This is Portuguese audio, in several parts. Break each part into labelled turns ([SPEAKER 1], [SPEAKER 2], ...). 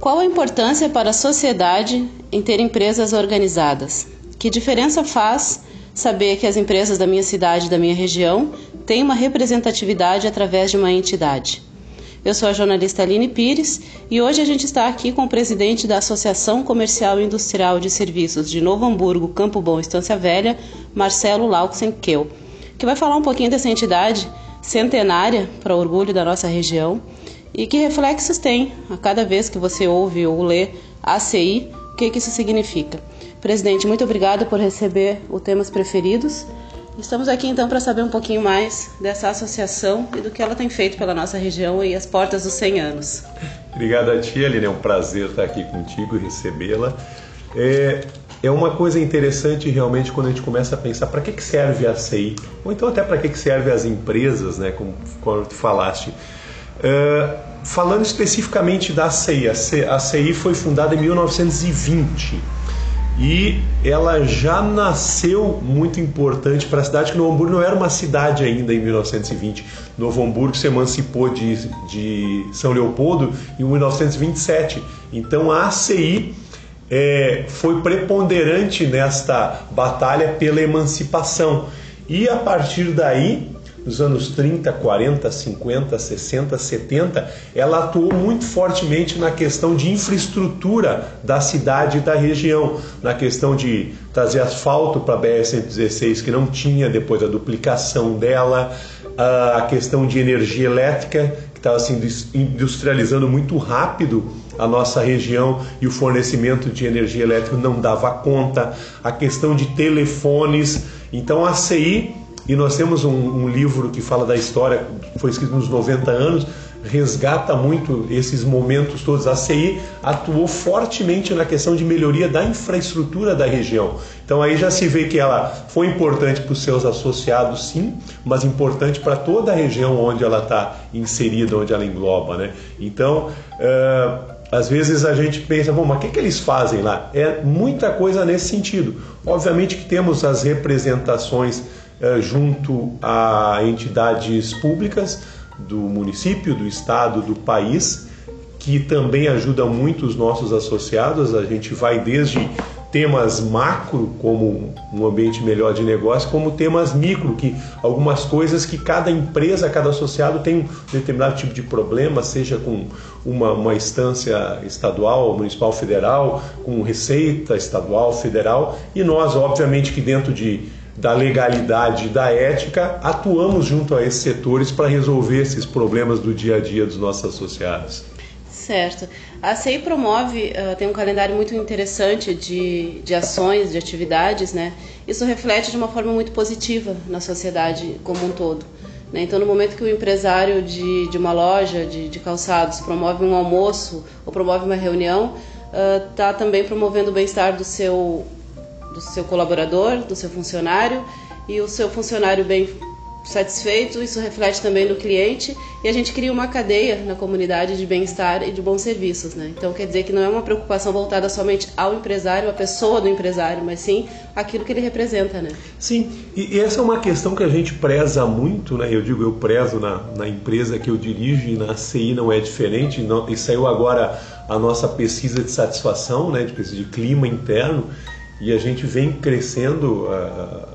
[SPEAKER 1] Qual a importância para a sociedade em ter empresas organizadas? Que diferença faz saber que as empresas da minha cidade, da minha região, têm uma representatividade através de uma entidade? Eu sou a jornalista Aline Pires e hoje a gente está aqui com o presidente da Associação Comercial e Industrial de Serviços de Novo Hamburgo, Campo Bom, Estância Velha, Marcelo Lauxenkel, que vai falar um pouquinho dessa entidade centenária para orgulho da nossa região e que reflexos tem a cada vez que você ouve ou lê ACI, o que, que isso significa. Presidente, muito obrigada por receber o Temas Preferidos. Estamos aqui então para saber um pouquinho mais dessa associação e do que ela tem feito pela nossa região e as portas dos 100 anos.
[SPEAKER 2] Obrigado a ti, Aline. É um prazer estar aqui contigo e recebê-la. É, é uma coisa interessante realmente quando a gente começa a pensar para que, que serve a CI, ou então até para que, que serve as empresas, né, como, como tu falaste. Uh, falando especificamente da ACI, a ACI foi fundada em 1920 e ela já nasceu muito importante para a cidade, que Novo Hamburgo não era uma cidade ainda em 1920. Novo Hamburgo se emancipou de, de São Leopoldo em 1927. Então a ACI é, foi preponderante nesta batalha pela emancipação. E a partir daí nos anos 30, 40, 50, 60, 70, ela atuou muito fortemente na questão de infraestrutura da cidade e da região, na questão de trazer asfalto para a BR-116 que não tinha depois da duplicação dela, a questão de energia elétrica que estava se industrializando muito rápido a nossa região e o fornecimento de energia elétrica não dava conta, a questão de telefones. Então a CI e nós temos um, um, livro que fala da história, foi escrito nos 90 anos, resgata muito esses momentos todos. A CI atuou fortemente na questão de melhoria da infraestrutura da região. Então aí já se vê que ela foi importante para os seus associados, sim, mas importante para toda a região onde ela está inserida, onde ela engloba. Né? Então. Uh, às vezes a gente pensa, bom, mas o que, que eles fazem lá? É muita coisa nesse sentido. Obviamente que temos as representações junto a entidades públicas do município, do estado, do país, que também ajudam muito os nossos associados. A gente vai desde temas macro, como um ambiente melhor de negócio, como temas micro, que algumas coisas que cada empresa, cada associado tem um determinado tipo de problema, seja com uma, uma instância estadual, municipal, federal, com receita estadual, federal, e nós, obviamente, que dentro de da legalidade e da ética, atuamos junto a esses setores para resolver esses problemas do dia a dia dos nossos associados.
[SPEAKER 1] Certo. A CEI promove, uh, tem um calendário muito interessante de, de ações, de atividades, né? Isso reflete de uma forma muito positiva na sociedade como um todo. Né? Então, no momento que o empresário de, de uma loja de, de calçados promove um almoço ou promove uma reunião, está uh, também promovendo o bem-estar do seu do seu colaborador, do seu funcionário, e o seu funcionário bem satisfeito, isso reflete também no cliente e a gente cria uma cadeia na comunidade de bem-estar e de bons serviços, né? Então quer dizer que não é uma preocupação voltada somente ao empresário, à pessoa do empresário, mas sim aquilo que ele representa, né?
[SPEAKER 2] Sim, e, essa é uma questão que a gente preza muito, né? Eu digo, eu prezo na, na empresa que eu dirijo e na CI não é diferente, não, e saiu agora a nossa pesquisa de satisfação, né? De de clima interno e a gente vem crescendo uh,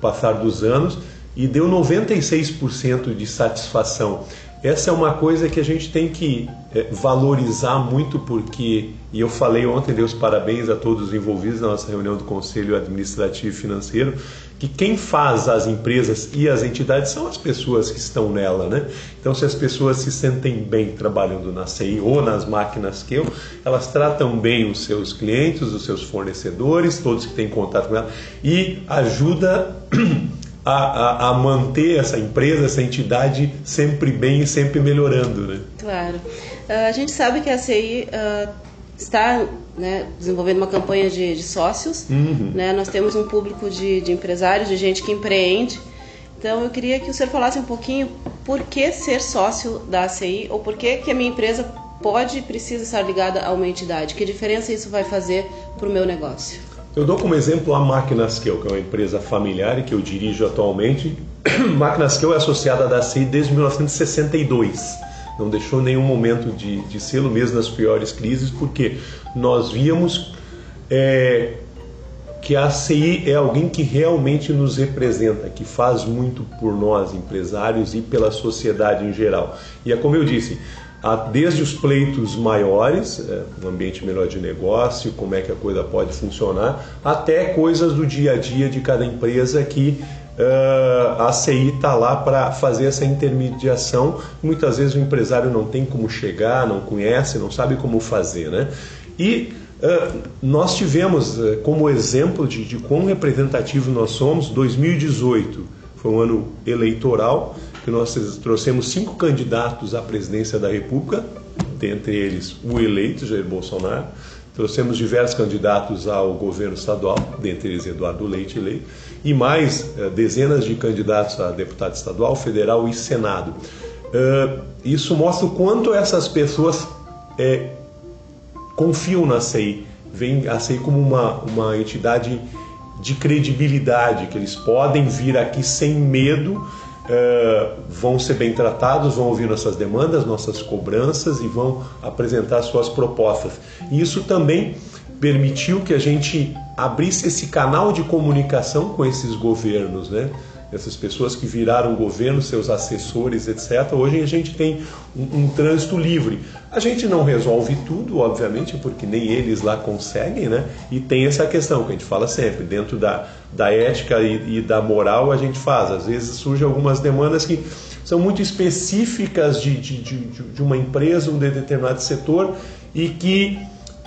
[SPEAKER 2] passar dos anos e deu 96% de satisfação. Essa é uma coisa que a gente tem que é, valorizar muito porque, e eu falei ontem, dei os parabéns a todos os envolvidos na nossa reunião do Conselho Administrativo e Financeiro, que quem faz as empresas e as entidades são as pessoas que estão nela, né? Então, se as pessoas se sentem bem trabalhando na CI ou nas máquinas que eu, elas tratam bem os seus clientes, os seus fornecedores, todos que têm contato com ela, e ajuda a, a, a, manter essa empresa, essa entidade sempre bem e sempre melhorando. Né?
[SPEAKER 1] Claro. Uh, a gente sabe que a CI uh, ah, está né, desenvolvendo uma campanha de, de sócios. Uhum. Né? Nós temos um público de, de empresários, de gente que empreende. Então eu queria que o senhor falasse um pouquinho por que ser sócio da ACI ou por que, que a minha empresa pode e precisa estar ligada a uma entidade. Que diferença isso vai fazer para o meu negócio?
[SPEAKER 2] Eu dou como exemplo a Máquinas que é uma empresa familiar que eu dirijo atualmente. Máquinas que é associada da CI desde 1962. Não deixou nenhum momento de, de sê-lo mesmo nas piores crises, porque nós víamos é, que a ACI é alguém que realmente nos representa, que faz muito por nós, empresários, e pela sociedade em geral. E é como eu disse, desde os pleitos maiores, é, um ambiente melhor de negócio, como é que a coisa pode funcionar, até coisas do dia a dia de cada empresa que uh, a ACI está lá para fazer essa intermediação. Muitas vezes o empresário não tem como chegar, não conhece, não sabe como fazer. Né? E uh, nós tivemos uh, como exemplo de, de quão representativo nós somos, 2018 foi um ano eleitoral que nós trouxemos cinco candidatos à presidência da República, dentre eles o eleito Jair Bolsonaro. Trouxemos diversos candidatos ao governo estadual, dentre eles Eduardo Leite eleito, e mais eh, dezenas de candidatos a deputado estadual, federal e senado. Uh, isso mostra o quanto essas pessoas é, confiam na CEI, veem a CEI como uma, uma entidade de credibilidade, que eles podem vir aqui sem medo uh, vão ser bem tratados, vão ouvir nossas demandas, nossas cobranças e vão apresentar suas propostas. E isso também permitiu que a gente abrisse esse canal de comunicação com esses governos, né? Essas pessoas que viraram governo, seus assessores, etc. Hoje a gente tem um, um, trânsito livre. A gente não resolve tudo, obviamente, porque nem eles lá conseguem, né? E tem essa questão que a gente fala sempre, dentro da, da ética e, e da moral a gente faz. Às vezes surgem algumas demandas que são muito específicas de, de, de, de uma empresa, um determinado setor e que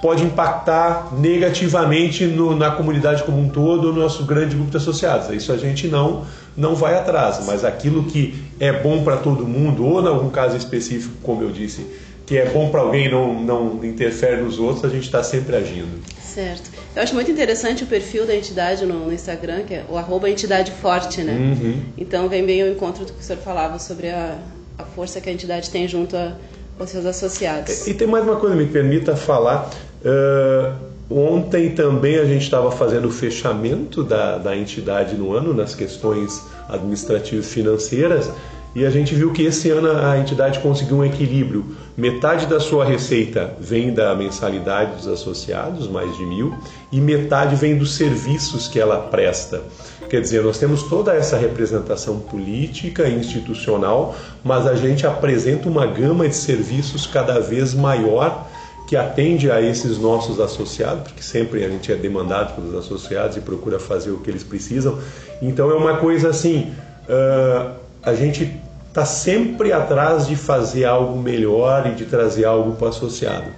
[SPEAKER 2] pode impactar negativamente no, na comunidade como um todo, no nosso grande grupo de associados. Isso a gente não, não vai atrás, mas aquilo que é bom para todo mundo, ou em algum caso específico, como eu disse, que é bom para alguém não, não interfere nos outros, a gente está sempre agindo.
[SPEAKER 1] Certo. Eu acho muito interessante o perfil da entidade no, no Instagram, que é o arroba entidade forte, né? Uhum. Então vem bem ao encontro do que o senhor falava sobre a, a força que a entidade tem junto a, aos seus associados.
[SPEAKER 2] E, e tem mais uma coisa, me permita falar. Uh, ontem também a gente estava fazendo o fechamento da, da entidade no ano nas questões administrativas financeiras e a gente viu que esse ano a entidade conseguiu um equilíbrio. Metade da sua receita vem da mensalidade dos associados, mais de mil, e metade vem dos serviços que ela presta. Quer dizer, nós temos toda essa representação política e institucional, mas a gente apresenta uma gama de serviços cada vez maior que atende a esses nossos associados, porque sempre a gente é demandado pelos associados e procura fazer o que eles precisam. Então é uma coisa assim, uh, a gente está sempre atrás de fazer algo melhor e de trazer algo para o associado.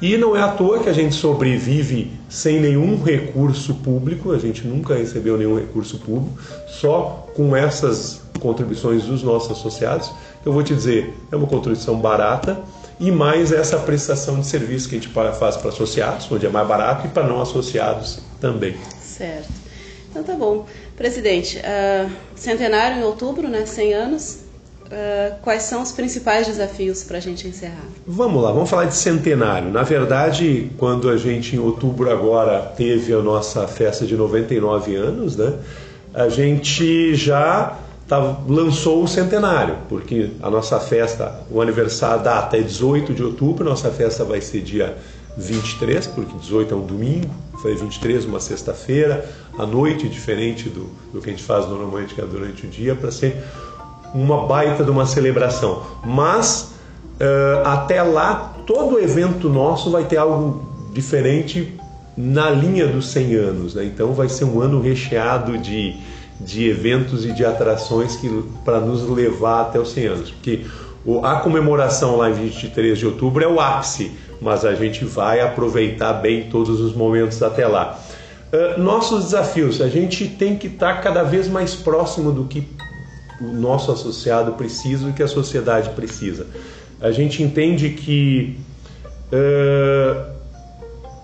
[SPEAKER 2] E não é à toa que a gente sobrevive sem nenhum recurso público, a gente nunca recebeu nenhum recurso público, só com essas contribuições dos nossos associados. Eu vou te dizer, é uma contribuição barata, e mais essa prestação de serviço que a gente faz para associados, onde é mais barato, e para não associados também.
[SPEAKER 1] Certo. Então tá bom. Presidente, uh, centenário em outubro, né? 100 anos. Uh, quais são os principais desafios para a gente encerrar?
[SPEAKER 2] Vamos lá, vamos falar de centenário. Na verdade, quando a gente em outubro agora teve a nossa festa de 99 anos, né? A gente já tá, lançou o centenário, porque a nossa festa, o aniversário, a data é 18 de outubro, nossa festa vai ser dia 23, porque 18 é um domingo, foi 23, uma sexta-feira, à noite, diferente do, do que a gente faz normalmente, que é durante o dia, para ser uma baita de uma celebração. Mas uh, até lá, todo evento nosso vai ter algo diferente na linha dos 100 anos, né? então vai ser um ano recheado de de eventos e de atrações que para nos levar até os 100 anos, porque a comemoração lá em 23 de outubro é o ápice, mas a gente vai aproveitar bem todos os momentos até lá. Uh, nossos desafios, a gente tem que estar tá cada vez mais próximo do que o nosso associado precisa e que a sociedade precisa. A gente entende que uh,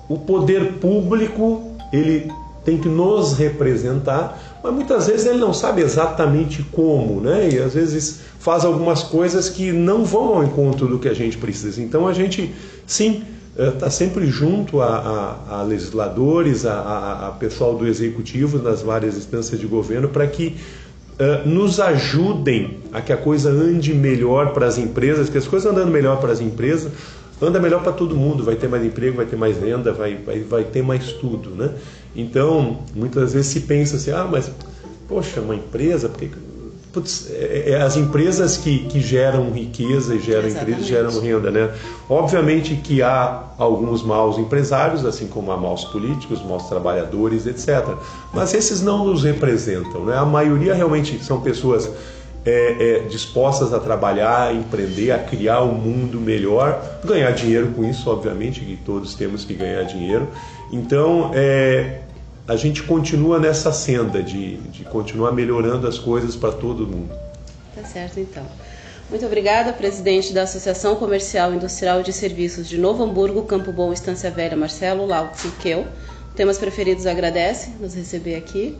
[SPEAKER 2] o poder público ele tem que nos representar, mas muitas vezes ele não sabe exatamente como, né? E às vezes faz algumas coisas que não vão ao encontro do que a gente precisa. Então a gente, sim, está eh, sempre junto a, a, a legisladores, a, a, pessoal do executivo nas várias instâncias de governo para que uh, nos ajudem a que a coisa ande melhor para as empresas, que as coisas andando melhor para as empresas, anda melhor para todo mundo, vai ter mais emprego, vai ter mais renda, vai, vai, vai ter mais tudo, né? Então, muitas vezes se pensa assim, ah, mas, poxa, uma empresa, porque Putz, é, é, as empresas que, que geram riqueza e geram empresas geram renda, né? Obviamente que há alguns maus empresários, assim como há maus políticos, maus trabalhadores, etc. Mas esses não nos representam, né? A maioria realmente são pessoas é, é, dispostas a trabalhar, a empreender, a criar um mundo melhor, ganhar dinheiro com isso, obviamente, que todos temos que ganhar dinheiro. Então, é, a gente continua nessa senda de, de continuar melhorando as coisas para todo mundo.
[SPEAKER 1] Tá certo, então. Muito obrigada, presidente da Associação Comercial, Industrial de Serviços de Novo Hamburgo, Campo Bom, Estância Velha, Marcelo Lautziqueu. Temas Preferidos agradece nos receber aqui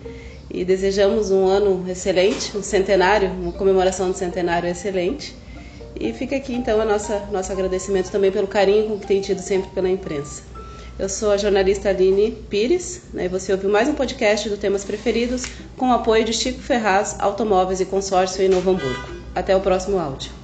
[SPEAKER 1] e desejamos um ano excelente, um centenário, uma comemoração do centenário excelente. E fica aqui então o nosso, agradecimento também pelo carinho que tem tido sempre pela imprensa. Eu sou a jornalista Aline Pires né, e você ouviu mais um podcast do Temas Preferidos com o apoio de Chico Ferraz, Automóveis e Consórcio em Novo Hamburgo. Até o próximo áudio.